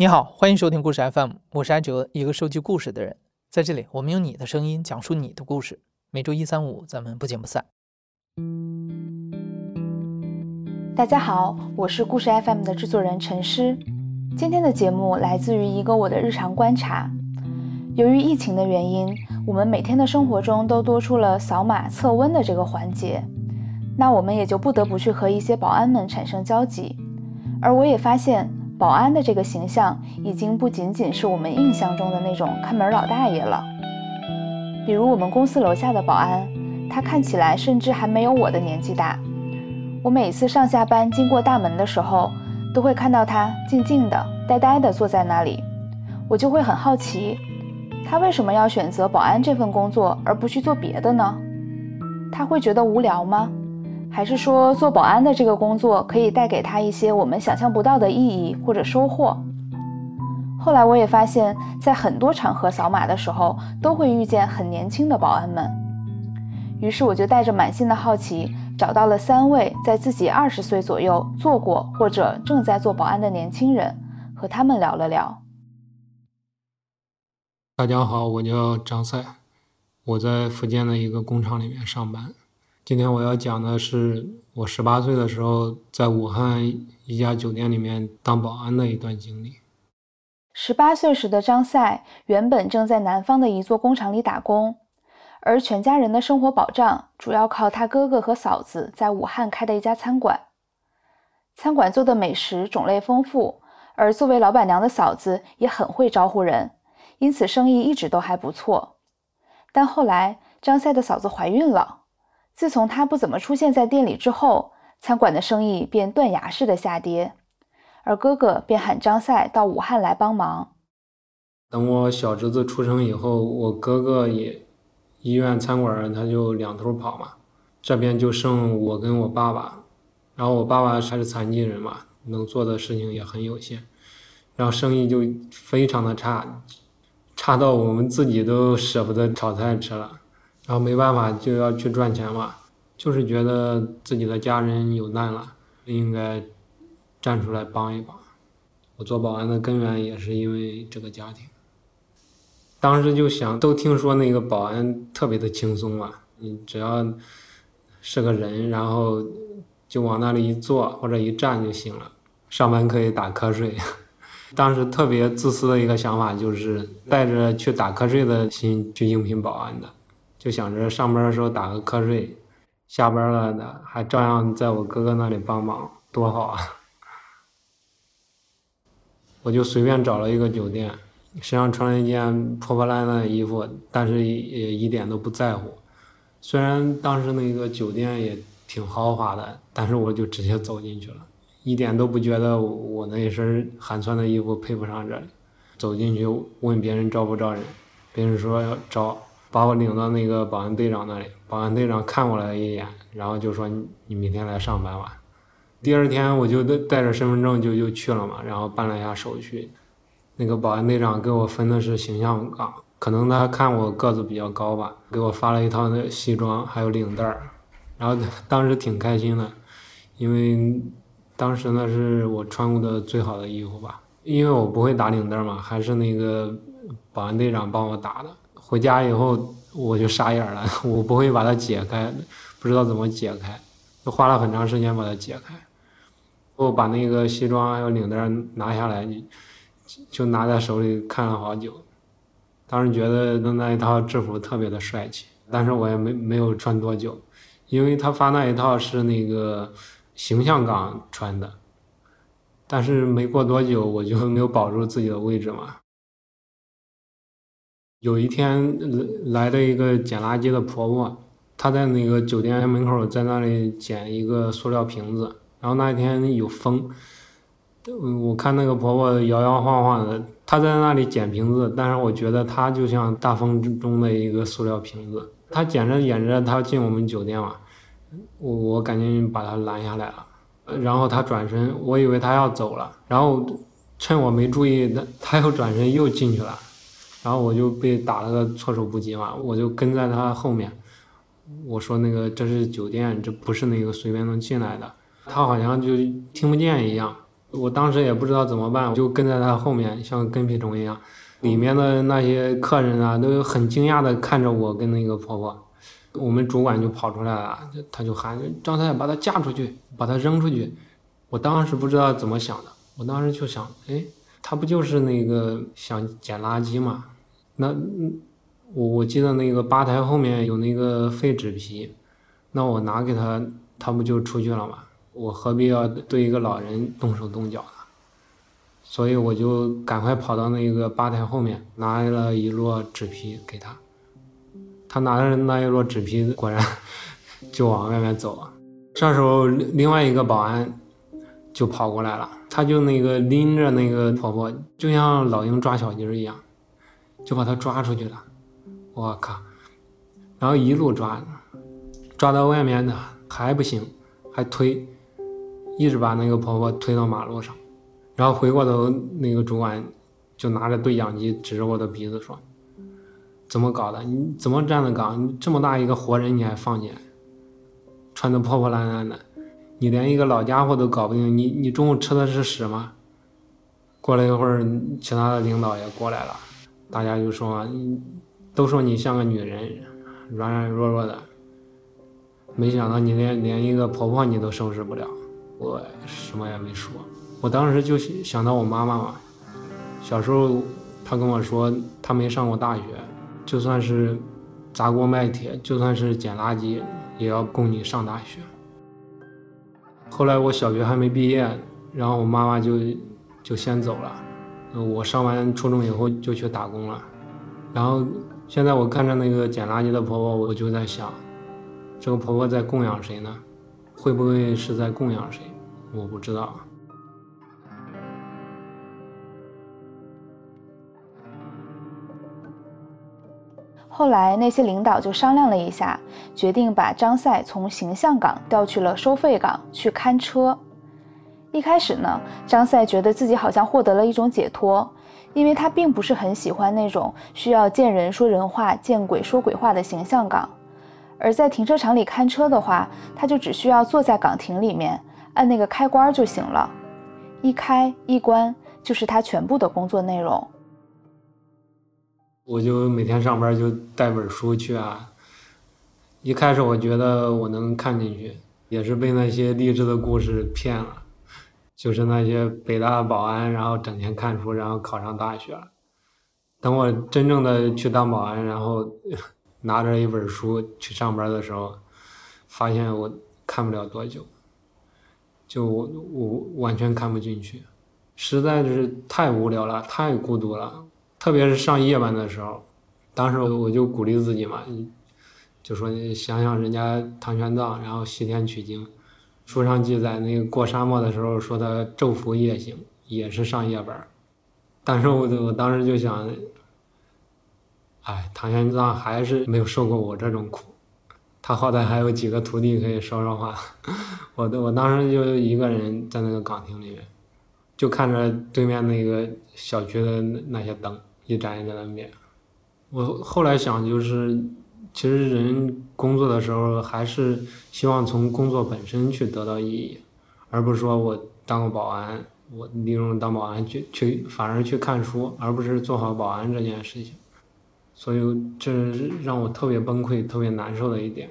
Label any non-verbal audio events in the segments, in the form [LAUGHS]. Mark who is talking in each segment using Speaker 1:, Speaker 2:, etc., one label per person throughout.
Speaker 1: 你好，欢迎收听故事 FM，我是艾哲，一个收集故事的人。在这里，我们用你的声音讲述你的故事。每周一、三、五，咱们不见不散。
Speaker 2: 大家好，我是故事 FM 的制作人陈诗。今天的节目来自于一个我的日常观察。由于疫情的原因，我们每天的生活中都多出了扫码测温的这个环节，那我们也就不得不去和一些保安们产生交集。而我也发现。保安的这个形象已经不仅仅是我们印象中的那种看门老大爷了。比如我们公司楼下的保安，他看起来甚至还没有我的年纪大。我每次上下班经过大门的时候，都会看到他静静的、呆呆的坐在那里，我就会很好奇，他为什么要选择保安这份工作而不去做别的呢？他会觉得无聊吗？还是说做保安的这个工作可以带给他一些我们想象不到的意义或者收获？后来我也发现，在很多场合扫码的时候，都会遇见很年轻的保安们。于是我就带着满心的好奇，找到了三位在自己二十岁左右做过或者正在做保安的年轻人，和他们聊了聊。
Speaker 3: 大家好，我叫张赛，我在福建的一个工厂里面上班。今天我要讲的是我十八岁的时候在武汉一家酒店里面当保安的一段经历。
Speaker 2: 十八岁时的张赛原本正在南方的一座工厂里打工，而全家人的生活保障主要靠他哥哥和嫂子在武汉开的一家餐馆。餐馆做的美食种类丰富，而作为老板娘的嫂子也很会招呼人，因此生意一直都还不错。但后来张赛的嫂子怀孕了。自从他不怎么出现在店里之后，餐馆的生意便断崖式的下跌，而哥哥便喊张赛到武汉来帮忙。
Speaker 3: 等我小侄子出生以后，我哥哥也医院餐馆他就两头跑嘛，这边就剩我跟我爸爸，然后我爸爸还是残疾人嘛，能做的事情也很有限，然后生意就非常的差，差到我们自己都舍不得炒菜吃了。然后没办法就要去赚钱嘛，就是觉得自己的家人有难了，应该站出来帮一帮。我做保安的根源也是因为这个家庭。当时就想，都听说那个保安特别的轻松嘛，你只要是个人，然后就往那里一坐或者一站就行了，上班可以打瞌睡。[LAUGHS] 当时特别自私的一个想法就是带着去打瞌睡的心去应聘保安的。就想着上班的时候打个瞌睡，下班了呢还照样在我哥哥那里帮忙，多好啊！[LAUGHS] 我就随便找了一个酒店，身上穿了一件破破烂烂的衣服，但是也一点都不在乎。虽然当时那个酒店也挺豪华的，但是我就直接走进去了，一点都不觉得我那一身寒酸的衣服配不上这里。走进去问别人招不招人，别人说要招。把我领到那个保安队长那里，保安队长看我了一眼，然后就说：“你明天来上班吧。”第二天我就带带着身份证就就去了嘛，然后办了一下手续。那个保安队长给我分的是形象岗，可能他看我个子比较高吧，给我发了一套那西装还有领带儿，然后 [LAUGHS] 当时挺开心的，因为当时那是我穿过的最好的衣服吧，因为我不会打领带嘛，还是那个保安队长帮我打的。回家以后我就傻眼了，[LAUGHS] 我不会把它解开，不知道怎么解开，就花了很长时间把它解开。我把那个西装还有领带拿下来，就拿在手里看了好久。当时觉得那那一套制服特别的帅气，但是我也没没有穿多久，因为他发那一套是那个形象岗穿的，但是没过多久我就没有保住自己的位置嘛。有一天来了一个捡垃圾的婆婆，她在那个酒店门口在那里捡一个塑料瓶子。然后那一天有风，我看那个婆婆摇摇晃晃的，她在那里捡瓶子，但是我觉得她就像大风中的一个塑料瓶子。她捡着捡着，她进我们酒店了，我我赶紧把她拦下来了。然后她转身，我以为她要走了，然后趁我没注意，她她又转身又进去了。然后我就被打了个措手不及嘛，我就跟在他后面，我说那个这是酒店，这不是那个随便能进来的。他好像就听不见一样，我当时也不知道怎么办，我就跟在他后面，像跟屁虫一样。里面的那些客人啊，都很惊讶的看着我跟那个婆婆。我们主管就跑出来了，他就喊张太太把她嫁出去，把她扔出去。我当时不知道怎么想的，我当时就想，哎，他不就是那个想捡垃圾嘛？那我我记得那个吧台后面有那个废纸皮，那我拿给他，他不就出去了吗？我何必要对一个老人动手动脚呢？所以我就赶快跑到那个吧台后面，拿了一摞纸皮给他。他拿着那一摞纸皮，果然就往外面走。这时候，另外一个保安就跑过来了，他就那个拎着那个婆婆，就像老鹰抓小鸡一样，就把他抓出去了。我靠！然后一路抓，抓到外面的还不行，还推，一直把那个婆婆推到马路上。然后回过头，那个主管就拿着对讲机指着我的鼻子说。怎么搞的？你怎么站的岗？这么大一个活人你还放进来，穿的破破烂烂的，你连一个老家伙都搞不定，你你中午吃的是屎吗？过了一会儿，其他的领导也过来了，大家就说，都说你像个女人，软软弱弱的，没想到你连连一个婆婆你都收拾不了。我什么也没说，我当时就想到我妈妈嘛，小时候她跟我说她没上过大学。就算是砸锅卖铁，就算是捡垃圾，也要供你上大学。后来我小学还没毕业，然后我妈妈就就先走了。我上完初中以后就去打工了。然后现在我看着那个捡垃圾的婆婆，我就在想，这个婆婆在供养谁呢？会不会是在供养谁？我不知道。
Speaker 2: 后来那些领导就商量了一下，决定把张赛从形象岗调去了收费岗去看车。一开始呢，张赛觉得自己好像获得了一种解脱，因为他并不是很喜欢那种需要见人说人话、见鬼说鬼话的形象岗。而在停车场里看车的话，他就只需要坐在岗亭里面按那个开关就行了，一开一关就是他全部的工作内容。
Speaker 3: 我就每天上班就带本书去啊。一开始我觉得我能看进去，也是被那些励志的故事骗了。就是那些北大保安，然后整天看书，然后考上大学。等我真正的去当保安，然后 [LAUGHS] 拿着一本书去上班的时候，发现我看不了多久，就我我完全看不进去，实在是太无聊了，太孤独了。特别是上夜班的时候，当时我就鼓励自己嘛，就说想想人家唐玄奘，然后西天取经，书上记载那个过沙漠的时候说他昼伏夜行，也是上夜班但是我我当时就想，哎，唐玄奘还是没有受过我这种苦，他好歹还有几个徒弟可以说说话，[LAUGHS] 我我当时就一个人在那个岗亭里面，就看着对面那个小区的那些灯。一盏一盏的灭。我后来想，就是其实人工作的时候，还是希望从工作本身去得到意义，而不是说我当个保安，我利用当保安去去，反而去看书，而不是做好保安这件事情。所以这让我特别崩溃、特别难受的一点，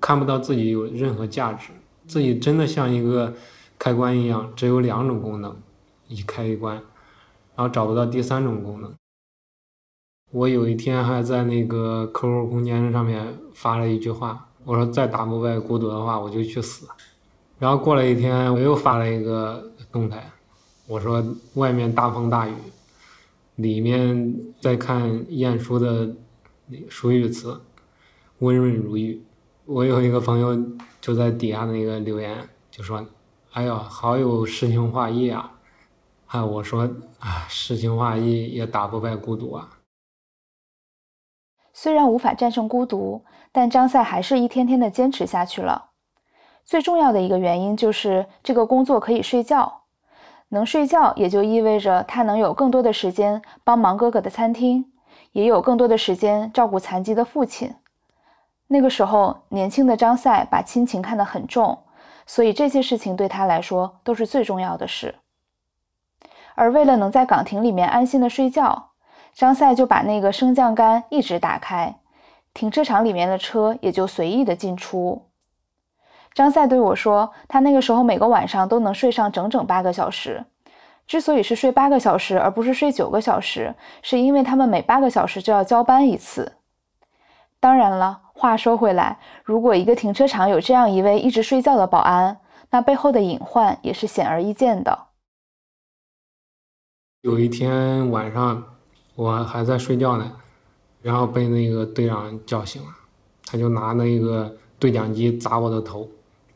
Speaker 3: 看不到自己有任何价值，自己真的像一个开关一样，只有两种功能，一开一关，然后找不到第三种功能。我有一天还在那个 QQ 空间上面发了一句话，我说再打不败孤独的话，我就去死。然后过了一天，我又发了一个动态，我说外面大风大雨，里面在看晏殊的那熟语词，温润如玉。我有一个朋友就在底下那个留言，就说：“哎呦，好有诗情画意啊！”哎，我说啊，诗情画意也打不败孤独啊。
Speaker 2: 虽然无法战胜孤独，但张赛还是一天天的坚持下去了。最重要的一个原因就是这个工作可以睡觉，能睡觉也就意味着他能有更多的时间帮忙哥哥的餐厅，也有更多的时间照顾残疾的父亲。那个时候，年轻的张赛把亲情看得很重，所以这些事情对他来说都是最重要的事。而为了能在岗亭里面安心的睡觉，张赛就把那个升降杆一直打开，停车场里面的车也就随意的进出。张赛对我说，他那个时候每个晚上都能睡上整整八个小时。之所以是睡八个小时，而不是睡九个小时，是因为他们每八个小时就要交班一次。当然了，话说回来，如果一个停车场有这样一位一直睡觉的保安，那背后的隐患也是显而易见的。
Speaker 3: 有一天晚上，我还在睡觉呢，然后被那个队长叫醒了，他就拿那个对讲机砸我的头，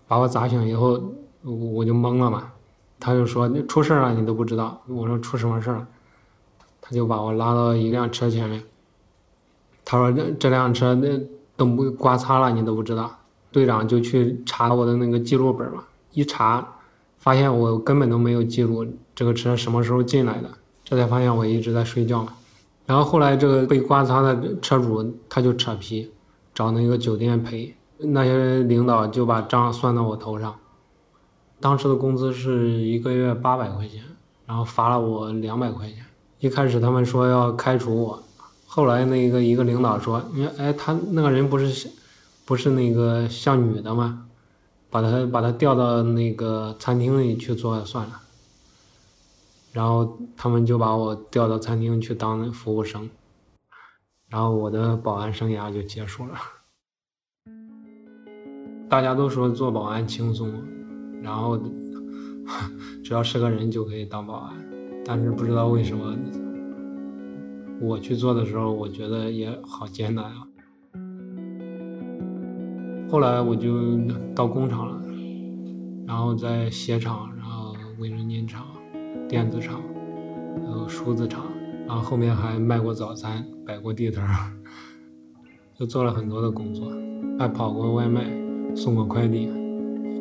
Speaker 3: 把我砸醒以后，我就懵了嘛。他就说：“出事了，你都不知道。”我说：“出什么事了？”他就把我拉到一辆车前面。他说：“这这辆车那都不刮擦了，你都不知道。”队长就去查我的那个记录本嘛，一查，发现我根本都没有记录这个车什么时候进来的，这才发现我一直在睡觉嘛。然后后来这个被刮擦的车主他就扯皮，找那个酒店赔，那些领导就把账算到我头上。当时的工资是一个月八百块钱，然后罚了我两百块钱。一开始他们说要开除我，后来那个一个领导说：“你哎，他那个人不是，不是那个像女的吗？把他把他调到那个餐厅里去做算了。”然后他们就把我调到餐厅去当服务生，然后我的保安生涯就结束了。大家都说做保安轻松。然后，[LAUGHS] 只要是个人就可以当保安，但是不知道为什么，我去做的时候，我觉得也好艰难啊。后来我就到工厂了，然后在鞋厂，然后卫生间厂、电子厂，还有梳子厂，然后后面还卖过早餐，摆过地摊儿，就做了很多的工作，还跑过外卖，送过快递。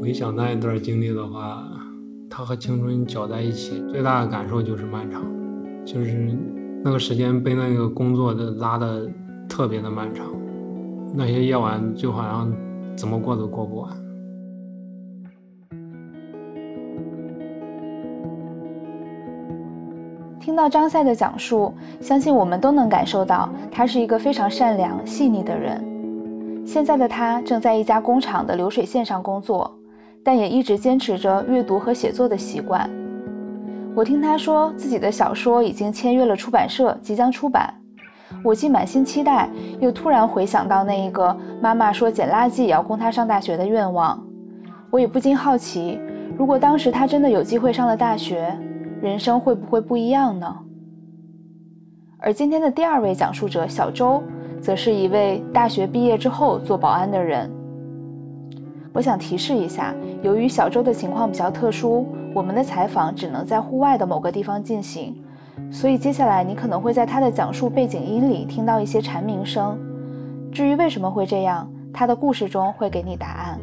Speaker 3: 回想那一段经历的话，它和青春搅在一起，最大的感受就是漫长，就是那个时间被那个工作的拉的特别的漫长，那些夜晚就好像怎么过都过不完。
Speaker 2: 听到张赛的讲述，相信我们都能感受到他是一个非常善良、细腻的人。现在的他正在一家工厂的流水线上工作。但也一直坚持着阅读和写作的习惯。我听他说自己的小说已经签约了出版社，即将出版。我既满心期待，又突然回想到那一个妈妈说捡垃圾也要供他上大学的愿望。我也不禁好奇，如果当时他真的有机会上了大学，人生会不会不一样呢？而今天的第二位讲述者小周，则是一位大学毕业之后做保安的人。我想提示一下，由于小周的情况比较特殊，我们的采访只能在户外的某个地方进行，所以接下来你可能会在他的讲述背景音里听到一些蝉鸣声。至于为什么会这样，他的故事中会给你答案。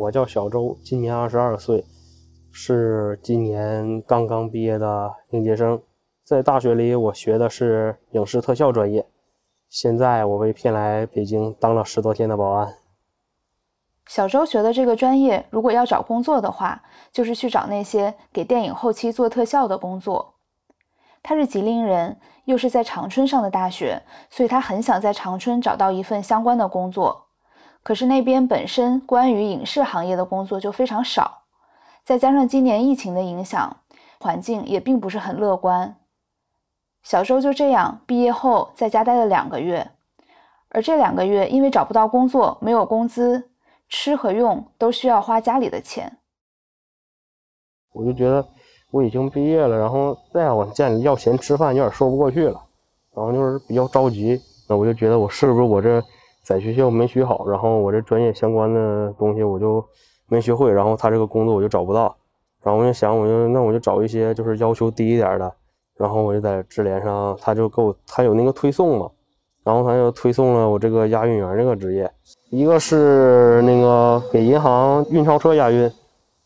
Speaker 4: 我叫小周，今年二十二岁，是今年刚刚毕业的应届生。在大学里，我学的是影视特效专业。现在我被骗来北京当了十多天的保安。
Speaker 2: 小周学的这个专业，如果要找工作的话，就是去找那些给电影后期做特效的工作。他是吉林人，又是在长春上的大学，所以他很想在长春找到一份相关的工作。可是那边本身关于影视行业的工作就非常少，再加上今年疫情的影响，环境也并不是很乐观。小周就这样毕业后在家待了两个月，而这两个月因为找不到工作，没有工资，吃和用都需要花家里的钱。
Speaker 4: 我就觉得我已经毕业了，然后再往家里要钱吃饭有点说不过去了，然后就是比较着急。那我就觉得我是不是我这在学校没学好，然后我这专业相关的东西我就没学会，然后他这个工作我就找不到。然后我就想，我就那我就找一些就是要求低一点的。然后我就在智联上，他就给我，他有那个推送嘛，然后他就推送了我这个押运员这个职业，一个是那个给银行运钞车押运，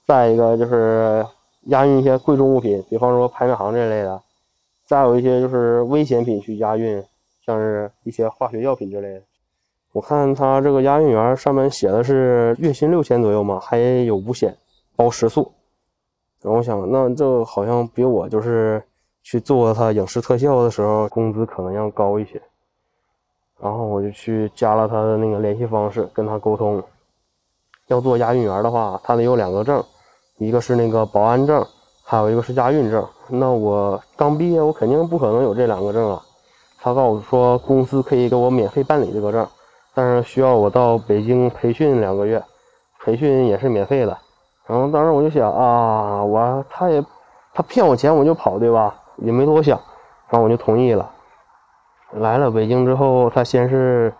Speaker 4: 再一个就是押运一些贵重物品，比方说拍卖行这类的，再有一些就是危险品去押运，像是一些化学药品之类的。我看他这个押运员上面写的是月薪六千左右嘛，还有五险，包食宿。然后我想，那这好像比我就是去做他影视特效的时候工资可能要高一些。然后我就去加了他的那个联系方式，跟他沟通。要做押运员的话，他得有两个证，一个是那个保安证，还有一个是押运证。那我刚毕业，我肯定不可能有这两个证啊。他告诉我说，公司可以给我免费办理这个证，但是需要我到北京培训两个月，培训也是免费的。然后当时我就想啊，我他也他骗我钱我就跑对吧？也没多想，然后我就同意了。来了北京之后，他先是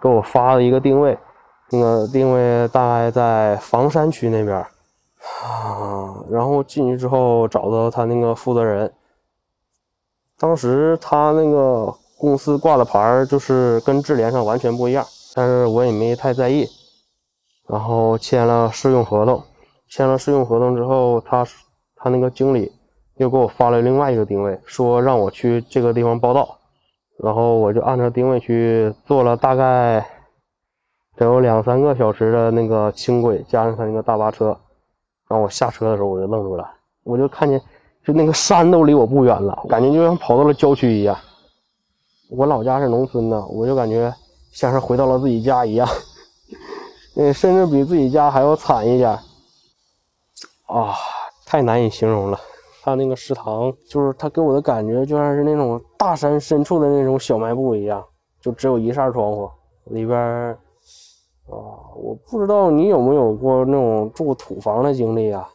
Speaker 4: 给我发了一个定位。那个定位大概在房山区那边啊，然后进去之后找到他那个负责人，当时他那个公司挂的牌就是跟智联上完全不一样，但是我也没太在意，然后签了试用合同，签了试用合同之后，他他那个经理又给我发了另外一个定位，说让我去这个地方报道，然后我就按照定位去做了大概。得有两三个小时的那个轻轨，加上他那个大巴车，然后我下车的时候我就愣住了，我就看见，就那个山都离我不远了，感觉就像跑到了郊区一样。我老家是农村的，我就感觉像是回到了自己家一样，[LAUGHS] 嗯，甚至比自己家还要惨一点。啊，太难以形容了。他那个食堂，就是他给我的感觉就像是那种大山深处的那种小卖部一样，就只有一扇窗户，里边。啊，我不知道你有没有过那种住土房的经历啊？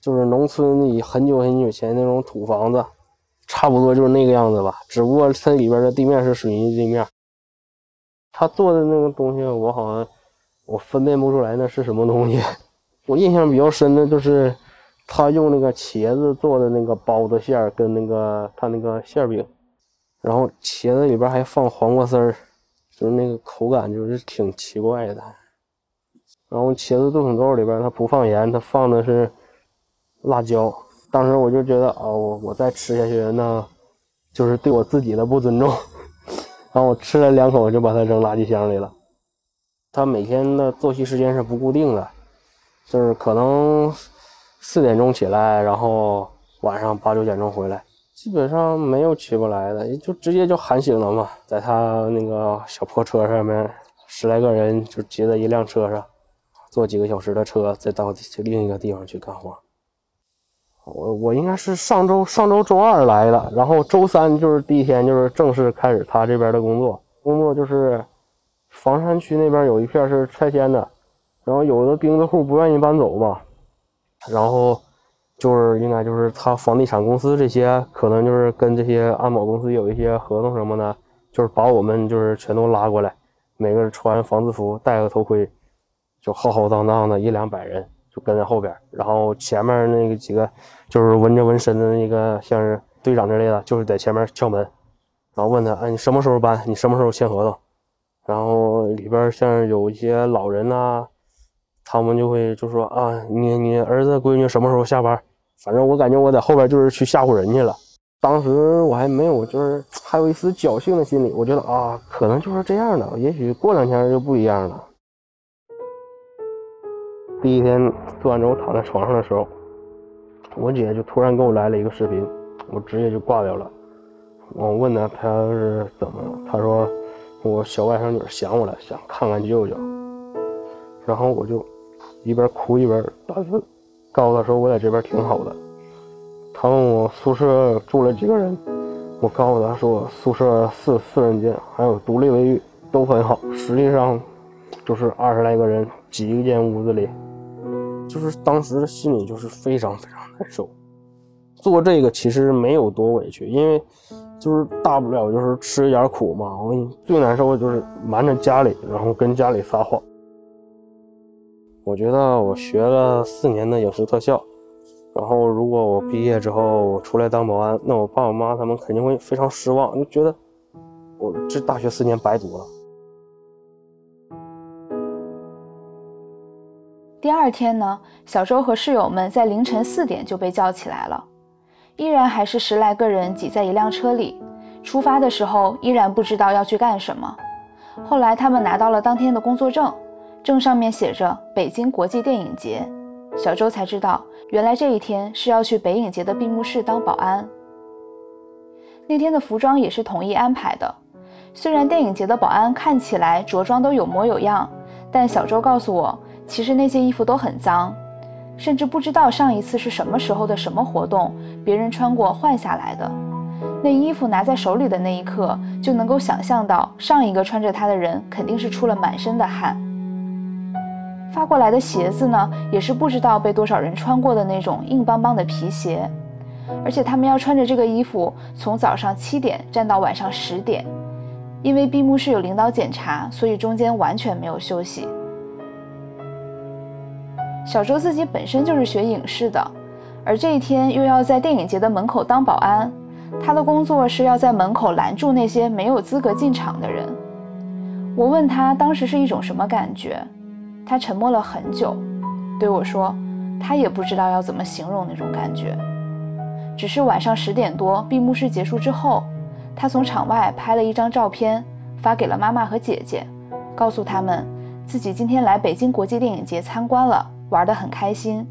Speaker 4: 就是农村里很久很久前那种土房子，差不多就是那个样子吧。只不过它里边的地面是水泥地面。他做的那个东西，我好像我分辨不出来那是什么东西。我印象比较深的就是他用那个茄子做的那个包子馅儿，跟那个他那个馅饼，然后茄子里边还放黄瓜丝儿。就是那个口感就是挺奇怪的，然后茄子炖土豆里边它不放盐，它放的是辣椒。当时我就觉得啊，我我再吃下去那就是对我自己的不尊重。[LAUGHS] 然后我吃了两口就把它扔垃圾箱里了。他每天的作息时间是不固定的，就是可能四点钟起来，然后晚上八九点钟回来。基本上没有起不来的，就直接就喊醒了嘛。在他那个小破车上面，十来个人就挤在一辆车上，坐几个小时的车，再到另一个地方去干活。我我应该是上周上周周二来的，然后周三就是第一天，就是正式开始他这边的工作。工作就是房山区那边有一片是拆迁的，然后有的钉子户不愿意搬走嘛，然后。就是应该就是他房地产公司这些可能就是跟这些安保公司有一些合同什么的，就是把我们就是全都拉过来，每个人穿防字服，戴个头盔，就浩浩荡荡的一两百人就跟在后边，然后前面那个几个就是纹着纹身的那个像是队长之类的，就是在前面敲门，然后问他，哎，你什么时候搬？你什么时候签合同？然后里边像是有一些老人呐，他们就会就说啊，你你儿子闺女什么时候下班？反正我感觉我在后边就是去吓唬人去了，当时我还没有，就是还有一丝侥幸的心理，我觉得啊，可能就是这样的，也许过两天就不一样了。第一天做完之后躺在床上的时候，我姐就突然给我来了一个视频，我直接就挂掉了。我问她她是怎么了，她说我小外甥女想我了，想看看舅舅。然后我就一边哭一边打字。告诉她说我在这边挺好的。她问我宿舍住了几个人，我告诉她说宿舍四四人间，还有独立卫浴，都很好。实际上就是二十来个人挤一间屋子里，就是当时心里就是非常非常难受。做这个其实没有多委屈，因为就是大不了就是吃一点苦嘛。我最难受的就是瞒着家里，然后跟家里撒谎。我觉得我学了四年的影视特效，然后如果我毕业之后我出来当保安，那我爸我妈他们肯定会非常失望，就觉得我这大学四年白读了。
Speaker 2: 第二天呢，小周和室友们在凌晨四点就被叫起来了，依然还是十来个人挤在一辆车里，出发的时候依然不知道要去干什么。后来他们拿到了当天的工作证，证上面写着“北京国际电影节”。小周才知道，原来这一天是要去北影节的闭幕式当保安。那天的服装也是统一安排的。虽然电影节的保安看起来着装都有模有样，但小周告诉我，其实那些衣服都很脏，甚至不知道上一次是什么时候的什么活动，别人穿过换下来的。那衣服拿在手里的那一刻，就能够想象到上一个穿着它的人肯定是出了满身的汗。发过来的鞋子呢，也是不知道被多少人穿过的那种硬邦邦的皮鞋，而且他们要穿着这个衣服从早上七点站到晚上十点，因为闭幕式有领导检查，所以中间完全没有休息。小周自己本身就是学影视的，而这一天又要在电影节的门口当保安，他的工作是要在门口拦住那些没有资格进场的人。我问他当时是一种什么感觉？他沉默了很久，对我说：“他也不知道要怎么形容那种感觉，只是晚上十点多闭幕式结束之后，他从场外拍了一张照片，发给了妈妈和姐姐，告诉他们自己今天来北京国际电影节参观了，玩得很开心。”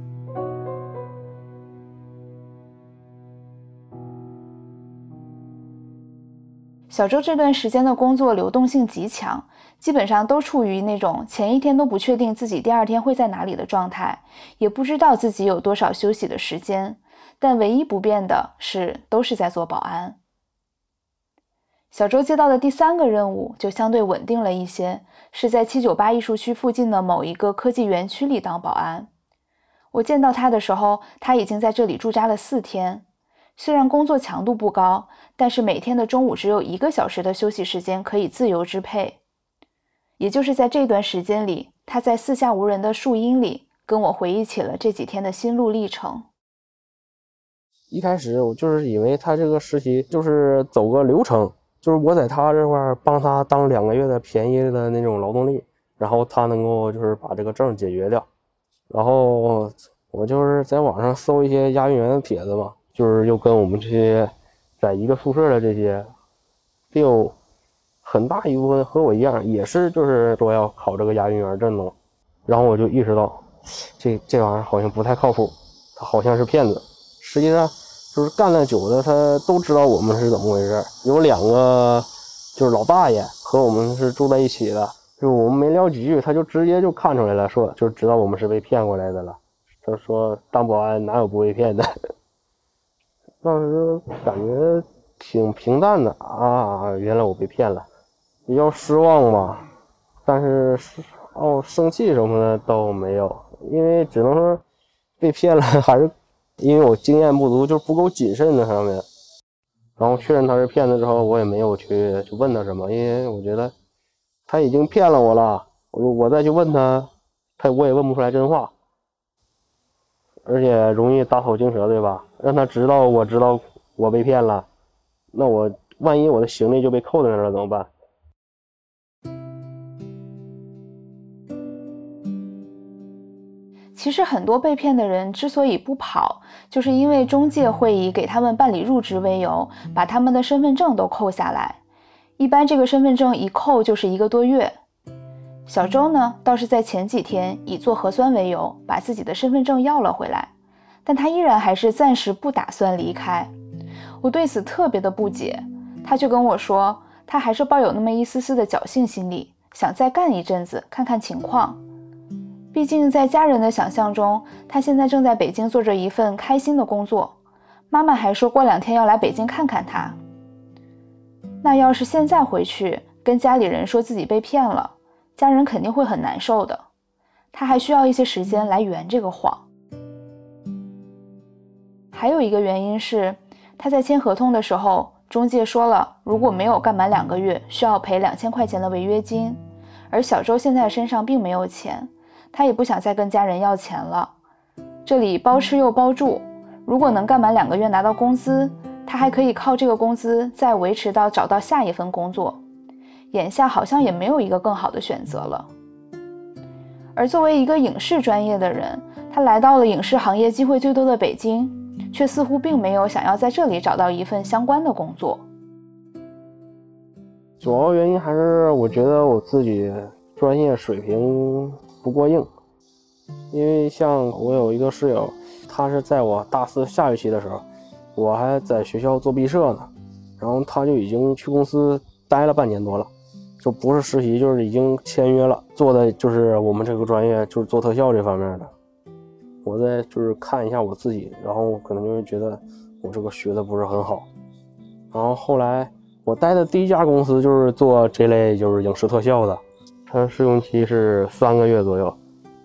Speaker 2: 小周这段时间的工作流动性极强，基本上都处于那种前一天都不确定自己第二天会在哪里的状态，也不知道自己有多少休息的时间。但唯一不变的是，都是在做保安。小周接到的第三个任务就相对稳定了一些，是在七九八艺术区附近的某一个科技园区里当保安。我见到他的时候，他已经在这里驻扎了四天。虽然工作强度不高，但是每天的中午只有一个小时的休息时间可以自由支配。也就是在这段时间里，他在四下无人的树荫里跟我回忆起了这几天的心路历程。
Speaker 4: 一开始我就是以为他这个实习就是走个流程，就是我在他这块帮他当两个月的便宜的那种劳动力，然后他能够就是把这个证解决掉。然后我就是在网上搜一些押运员的帖子嘛。就是又跟我们这些在一个宿舍的这些，并有很大一部分和我一样，也是就是说要考这个押运员证的。然后我就意识到，这这玩意儿好像不太靠谱，他好像是骗子。实际上，就是干了久的，他都知道我们是怎么回事。有两个就是老大爷和我们是住在一起的，就我们没聊几句，他就直接就看出来了，说就知道我们是被骗过来的了。他说当保安哪有不被骗的？[LAUGHS] 当时感觉挺平淡的啊，原来我被骗了，比较失望吧。但是哦，生气什么的都没有，因为只能说被骗了，还是因为我经验不足，就是不够谨慎那上面。然后确认他是骗子之后，我也没有去去问他什么，因为我觉得他已经骗了我了，我我再去问他，他我也问不出来真话。而且容易打草惊蛇，对吧？让他知道我知道我被骗了，那我万一我的行李就被扣在那儿了怎么办？
Speaker 2: 其实很多被骗的人之所以不跑，就是因为中介会以给他们办理入职为由，把他们的身份证都扣下来。一般这个身份证一扣就是一个多月。小周呢，倒是在前几天以做核酸为由，把自己的身份证要了回来，但他依然还是暂时不打算离开。我对此特别的不解，他却跟我说，他还是抱有那么一丝丝的侥幸心理，想再干一阵子，看看情况。毕竟在家人的想象中，他现在正在北京做着一份开心的工作，妈妈还说过两天要来北京看看他。那要是现在回去跟家里人说自己被骗了，家人肯定会很难受的，他还需要一些时间来圆这个谎。还有一个原因是，他在签合同的时候，中介说了，如果没有干满两个月，需要赔两千块钱的违约金。而小周现在身上并没有钱，他也不想再跟家人要钱了。这里包吃又包住，如果能干满两个月拿到工资，他还可以靠这个工资再维持到找到下一份工作。眼下好像也没有一个更好的选择了。而作为一个影视专业的人，他来到了影视行业机会最多的北京，却似乎并没有想要在这里找到一份相关的工作。
Speaker 4: 主要原因还是我觉得我自己专业水平不过硬，因为像我有一个室友，他是在我大四下学期的时候，我还在学校做毕设呢，然后他就已经去公司待了半年多了，就不是实习就是已经签约了，做的就是我们这个专业就是做特效这方面的。我再就是看一下我自己，然后可能就是觉得我这个学的不是很好，然后后来。我待的第一家公司就是做这类就是影视特效的，他试用期是三个月左右，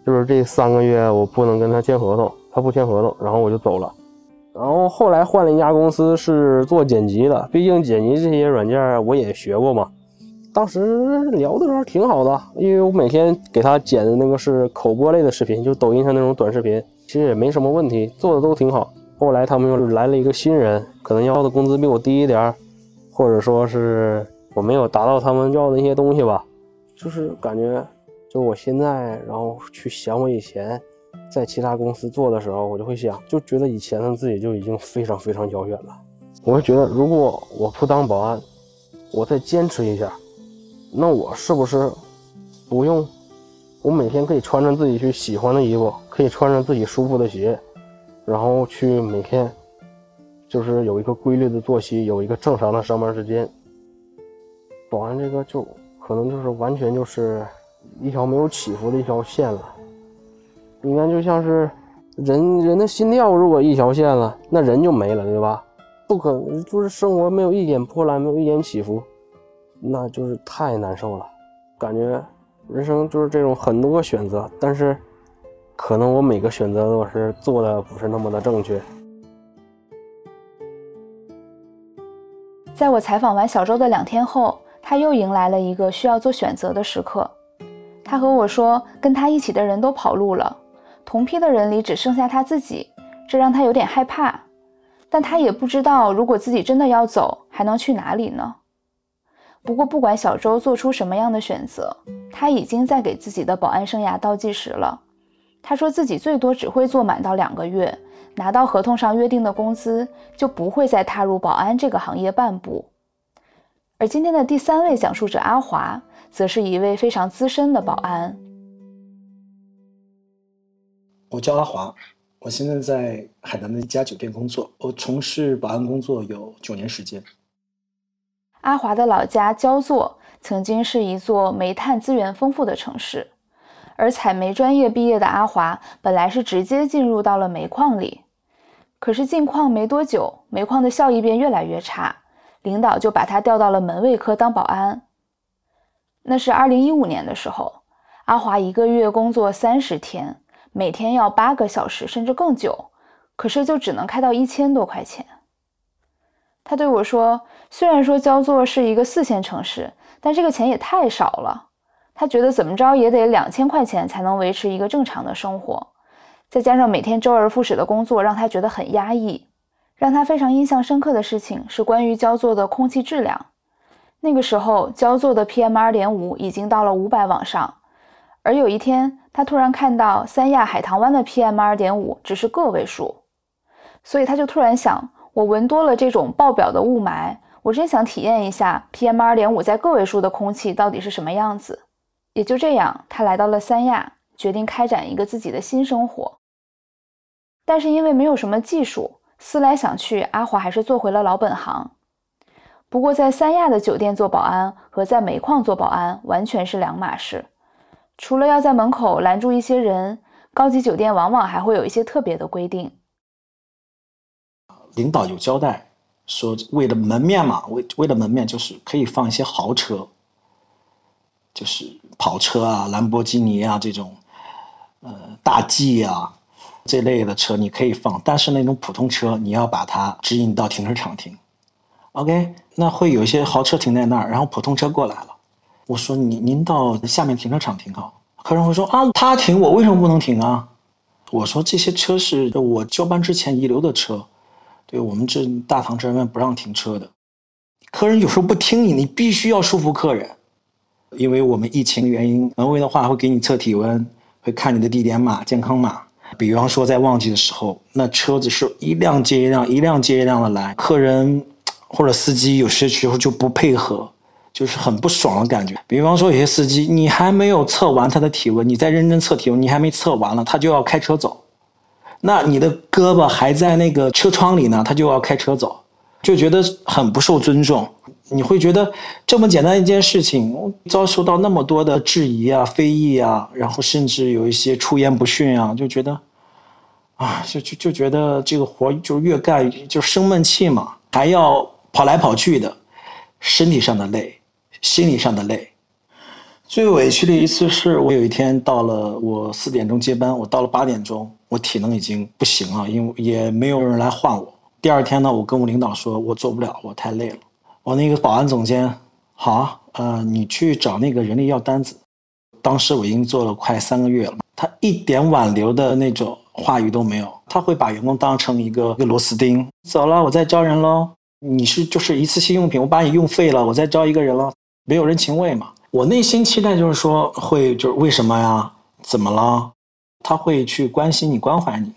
Speaker 4: 就是这三个月我不能跟他签合同，他不签合同，然后我就走了。然后后来换了一家公司是做剪辑的，毕竟剪辑这些软件我也学过嘛。当时聊的时候挺好的，因为我每天给他剪的那个是口播类的视频，就抖音上那种短视频，其实也没什么问题，做的都挺好。后来他们又来了一个新人，可能要的工资比我低一点。或者说是我没有达到他们要的那些东西吧，就是感觉，就我现在，然后去想我以前在其他公司做的时候，我就会想，就觉得以前的自己就已经非常非常遥远了。我会觉得，如果我不当保安，我再坚持一下，那我是不是不用？我每天可以穿着自己去喜欢的衣服，可以穿着自己舒服的鞋，然后去每天。就是有一个规律的作息，有一个正常的上班时间。保安这个就可能就是完全就是一条没有起伏的一条线了。你看，就像是人人的心跳，如果一条线了，那人就没了，对吧？不可，就是生活没有一点波澜，没有一点起伏，那就是太难受了。感觉人生就是这种很多个选择，但是可能我每个选择都是做的不是那么的正确。
Speaker 2: 在我采访完小周的两天后，他又迎来了一个需要做选择的时刻。他和我说，跟他一起的人都跑路了，同批的人里只剩下他自己，这让他有点害怕。但他也不知道，如果自己真的要走，还能去哪里呢？不过，不管小周做出什么样的选择，他已经在给自己的保安生涯倒计时了。他说自己最多只会做满到两个月。拿到合同上约定的工资，就不会再踏入保安这个行业半步。而今天的第三位讲述者阿华，则是一位非常资深的保安。
Speaker 5: 我叫阿华，我现在在海南的一家酒店工作，我从事保安工作有九年时间。
Speaker 2: 阿华的老家焦作，曾经是一座煤炭资源丰富的城市，而采煤专业毕业的阿华，本来是直接进入到了煤矿里。可是进矿没多久，煤矿的效益便越来越差，领导就把他调到了门卫科当保安。那是二零一五年的时候，阿华一个月工作三十天，每天要八个小时甚至更久，可是就只能开到一千多块钱。他对我说：“虽然说焦作是一个四线城市，但这个钱也太少了。他觉得怎么着也得两千块钱才能维持一个正常的生活。”再加上每天周而复始的工作，让他觉得很压抑。让他非常印象深刻的事情是关于焦作的空气质量。那个时候，焦作的 PM 二点五已经到了五百往上。而有一天，他突然看到三亚海棠湾的 PM 二点五只是个位数，所以他就突然想：我闻多了这种爆表的雾霾，我真想体验一下 PM 二点五在个位数的空气到底是什么样子。也就这样，他来到了三亚，决定开展一个自己的新生活。但是因为没有什么技术，思来想去，阿华还是做回了老本行。不过在三亚的酒店做保安和在煤矿做保安完全是两码事。除了要在门口拦住一些人，高级酒店往往还会有一些特别的规定。
Speaker 5: 领导有交代说，为了门面嘛，为为了门面，就是可以放一些豪车，就是跑车啊、兰博基尼啊这种，呃，大 G 啊。这类的车你可以放，但是那种普通车你要把它指引到停车场停。OK，那会有一些豪车停在那儿，然后普通车过来了。我说您您到下面停车场停好。客人会说啊，他停我为什么不能停啊？我说这些车是我交班之前遗留的车，对我们这大堂这边不让停车的。客人有时候不听你，你必须要说服客人，因为我们疫情原因，门卫的话会给你测体温，会看你的地点码、健康码。比方说，在旺季的时候，那车子是一辆接一辆，一辆接一辆的来，客人或者司机有些时候就不配合，就是很不爽的感觉。比方说，有些司机，你还没有测完他的体温，你在认真测体温，你还没测完了，他就要开车走。那你的胳膊还在那个车窗里呢，他就要开车走，就觉得很不受尊重。你会觉得这么简单一件事情，遭受到那么多的质疑啊、非议啊，然后甚至有一些出言不逊啊，就觉得，啊，就就就觉得这个活就越干就生闷气嘛，还要跑来跑去的，身体上的累，心理上的累。最委屈的一次是我有一天到了我四点钟接班，我到了八点钟，我体能已经不行了，因为也没有人来换我。第二天呢，我跟我领导说，我做不了，我太累了。我那个保安总监，好，呃，你去找那个人力要单子。当时我已经做了快三个月了，他一点挽留的那种话语都没有，他会把员工当成一个一个螺丝钉。走了，我再招人喽。你是就是一次性用品，我把你用废了，我再招一个人了，没有人情味嘛。我内心期待就是说会就是为什么呀？怎么了？他会去关心你、关怀你，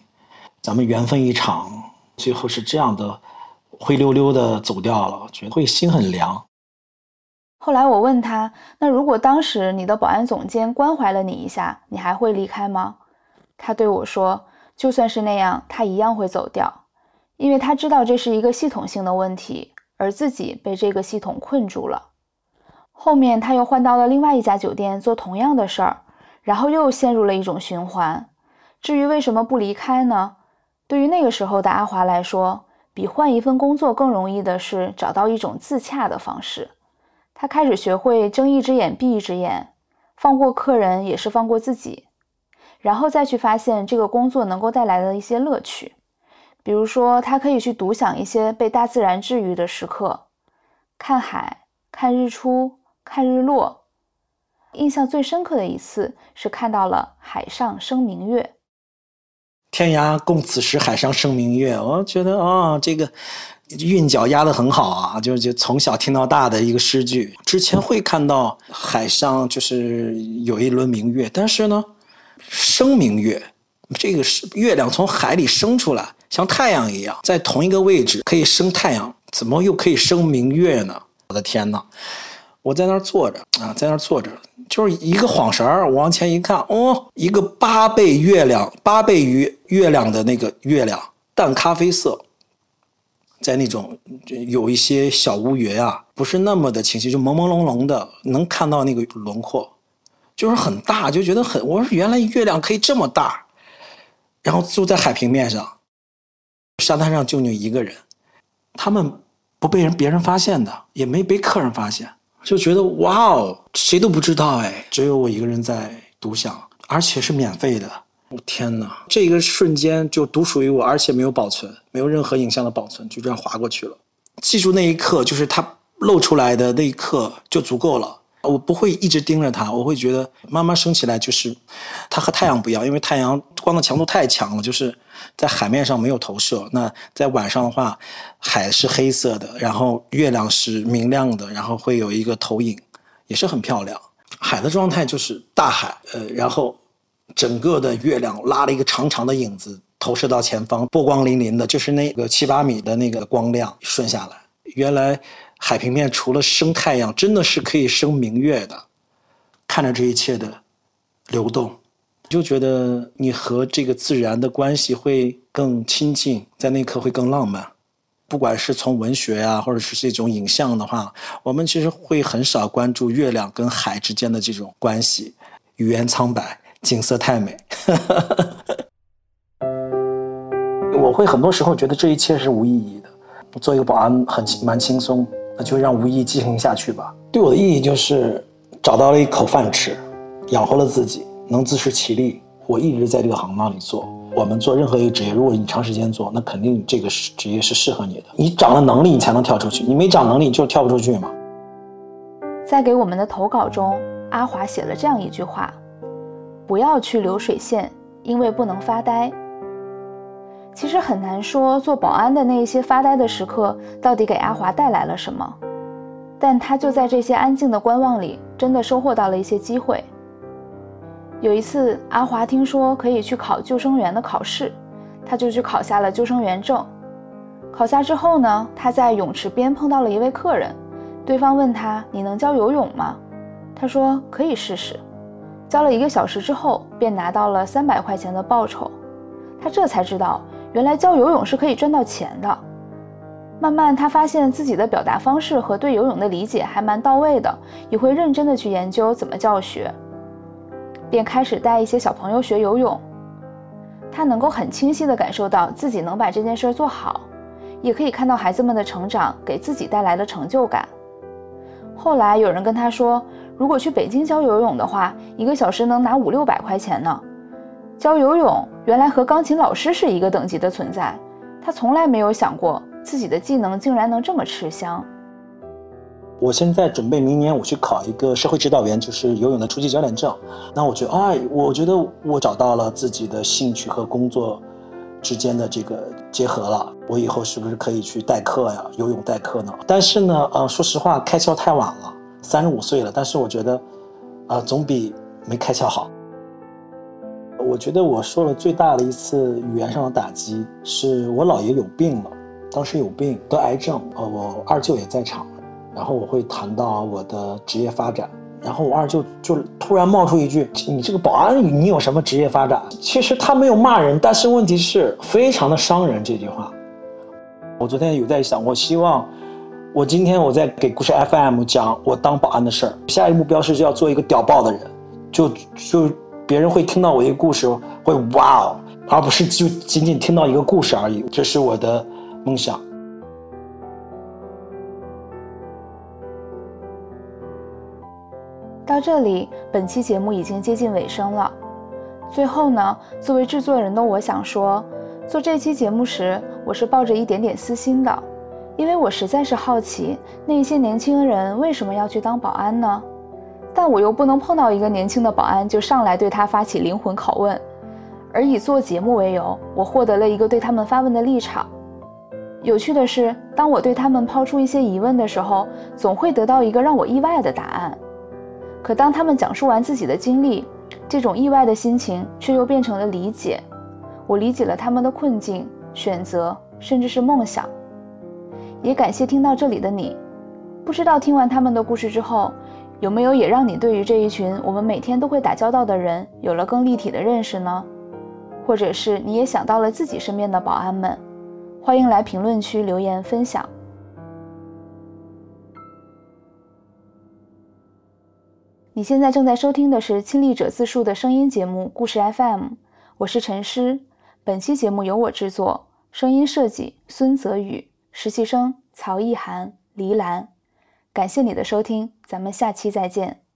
Speaker 5: 咱们缘分一场，最后是这样的。灰溜溜的走掉了，觉得会心很凉。
Speaker 2: 后来我问他：“那如果当时你的保安总监关怀了你一下，你还会离开吗？”他对我说：“就算是那样，他一样会走掉，因为他知道这是一个系统性的问题，而自己被这个系统困住了。”后面他又换到了另外一家酒店做同样的事儿，然后又陷入了一种循环。至于为什么不离开呢？对于那个时候的阿华来说，比换一份工作更容易的是找到一种自洽的方式。他开始学会睁一只眼闭一只眼，放过客人也是放过自己，然后再去发现这个工作能够带来的一些乐趣。比如说，他可以去独享一些被大自然治愈的时刻，看海、看日出、看日落。印象最深刻的一次是看到了海上生明月。
Speaker 5: 天涯共此时，海上生明月。我觉得啊，这个韵脚押得很好啊，就就从小听到大的一个诗句。之前会看到海上就是有一轮明月，但是呢，生明月，这个是月亮从海里升出来，像太阳一样，在同一个位置可以生太阳，怎么又可以生明月呢？我的天哪！我在那儿坐着啊，在那儿坐着，就是一个晃神儿。我往前一看，哦，一个八倍月亮，八倍于月亮的那个月亮，淡咖啡色，在那种有一些小乌云啊，不是那么的清晰，就朦朦胧胧的，能看到那个轮廓，就是很大，就觉得很。我说原来月亮可以这么大，然后就在海平面上，沙滩上就你一个人，他们不被人别人发现的，也没被客人发现。就觉得哇哦，谁都不知道哎，只有我一个人在独享，而且是免费的。我天哪，这个瞬间就独属于我，而且没有保存，没有任何影像的保存，就这样划过去了。记住那一刻，就是它露出来的那一刻就足够了。我不会一直盯着它，我会觉得慢慢升起来，就是它和太阳不一样，因为太阳光的强度太强了，就是在海面上没有投射。那在晚上的话，海是黑色的，然后月亮是明亮的，然后会有一个投影，也是很漂亮。海的状态就是大海，呃，然后整个的月亮拉了一个长长的影子投射到前方，波光粼粼的，就是那个七八米的那个光亮顺下来，原来。海平面除了生太阳，真的是可以生明月的。看着这一切的流动，就觉得你和这个自然的关系会更亲近，在那一刻会更浪漫。不管是从文学啊，或者是这种影像的话，我们其实会很少关注月亮跟海之间的这种关系。语言苍白，景色太美。[LAUGHS] 我会很多时候觉得这一切是无意义的。做一个保安很蛮轻松。那就让无意进行下去吧。对我的意义就是找到了一口饭吃，养活了自己，能自食其力。我一直在这个行当里做。我们做任何一个职业，如果你长时间做，那肯定这个职业是适合你的。你长了能力，你才能跳出去。你没长能力，就跳不出去嘛。
Speaker 2: 在给我们的投稿中，阿华写了这样一句话：“不要去流水线，因为不能发呆。”其实很难说，做保安的那一些发呆的时刻到底给阿华带来了什么，但他就在这些安静的观望里，真的收获到了一些机会。有一次，阿华听说可以去考救生员的考试，他就去考下了救生员证。考下之后呢，他在泳池边碰到了一位客人，对方问他：“你能教游泳吗？”他说：“可以试试。”教了一个小时之后，便拿到了三百块钱的报酬。他这才知道，原来教游泳是可以赚到钱的。慢慢，他发现自己的表达方式和对游泳的理解还蛮到位的，也会认真的去研究怎么教学，便开始带一些小朋友学游泳。他能够很清晰的感受到自己能把这件事做好，也可以看到孩子们的成长给自己带来的成就感。后来有人跟他说。如果去北京教游泳的话，一个小时能拿五六百块钱呢。教游泳原来和钢琴老师是一个等级的存在，他从来没有想过自己的技能竟然能这么吃香。
Speaker 5: 我现在准备明年我去考一个社会指导员，就是游泳的初级教练证。那我觉得，哎，我觉得我找到了自己的兴趣和工作之间的这个结合了。我以后是不是可以去代课呀？游泳代课呢？但是呢，呃，说实话，开窍太晚了。三十五岁了，但是我觉得，啊，总比没开窍好。我觉得我受了最大的一次语言上的打击，是我姥爷有病了，当时有病得癌症，呃，我二舅也在场，然后我会谈到我的职业发展，然后我二舅就突然冒出一句：“你这个保安，你有什么职业发展？”其实他没有骂人，但是问题是非常的伤人。这句话，我昨天有在想，我希望。我今天我在给故事 FM 讲我当保安的事儿，下一目标是要做一个屌爆的人，就就别人会听到我一个故事会哇哦，而不是就仅仅听到一个故事而已，这是我的梦想。
Speaker 2: 到这里，本期节目已经接近尾声了。最后呢，作为制作人的我想说，做这期节目时，我是抱着一点点私心的。因为我实在是好奇，那些年轻人为什么要去当保安呢？但我又不能碰到一个年轻的保安就上来对他发起灵魂拷问，而以做节目为由，我获得了一个对他们发问的立场。有趣的是，当我对他们抛出一些疑问的时候，总会得到一个让我意外的答案。可当他们讲述完自己的经历，这种意外的心情却又变成了理解。我理解了他们的困境、选择，甚至是梦想。也感谢听到这里的你，不知道听完他们的故事之后，有没有也让你对于这一群我们每天都会打交道的人有了更立体的认识呢？或者是你也想到了自己身边的保安们？欢迎来评论区留言分享。你现在正在收听的是亲历者自述的声音节目《故事 FM》，我是陈诗。本期节目由我制作，声音设计孙泽宇。实习生曹意涵、黎兰，感谢你的收听，咱们下期再见。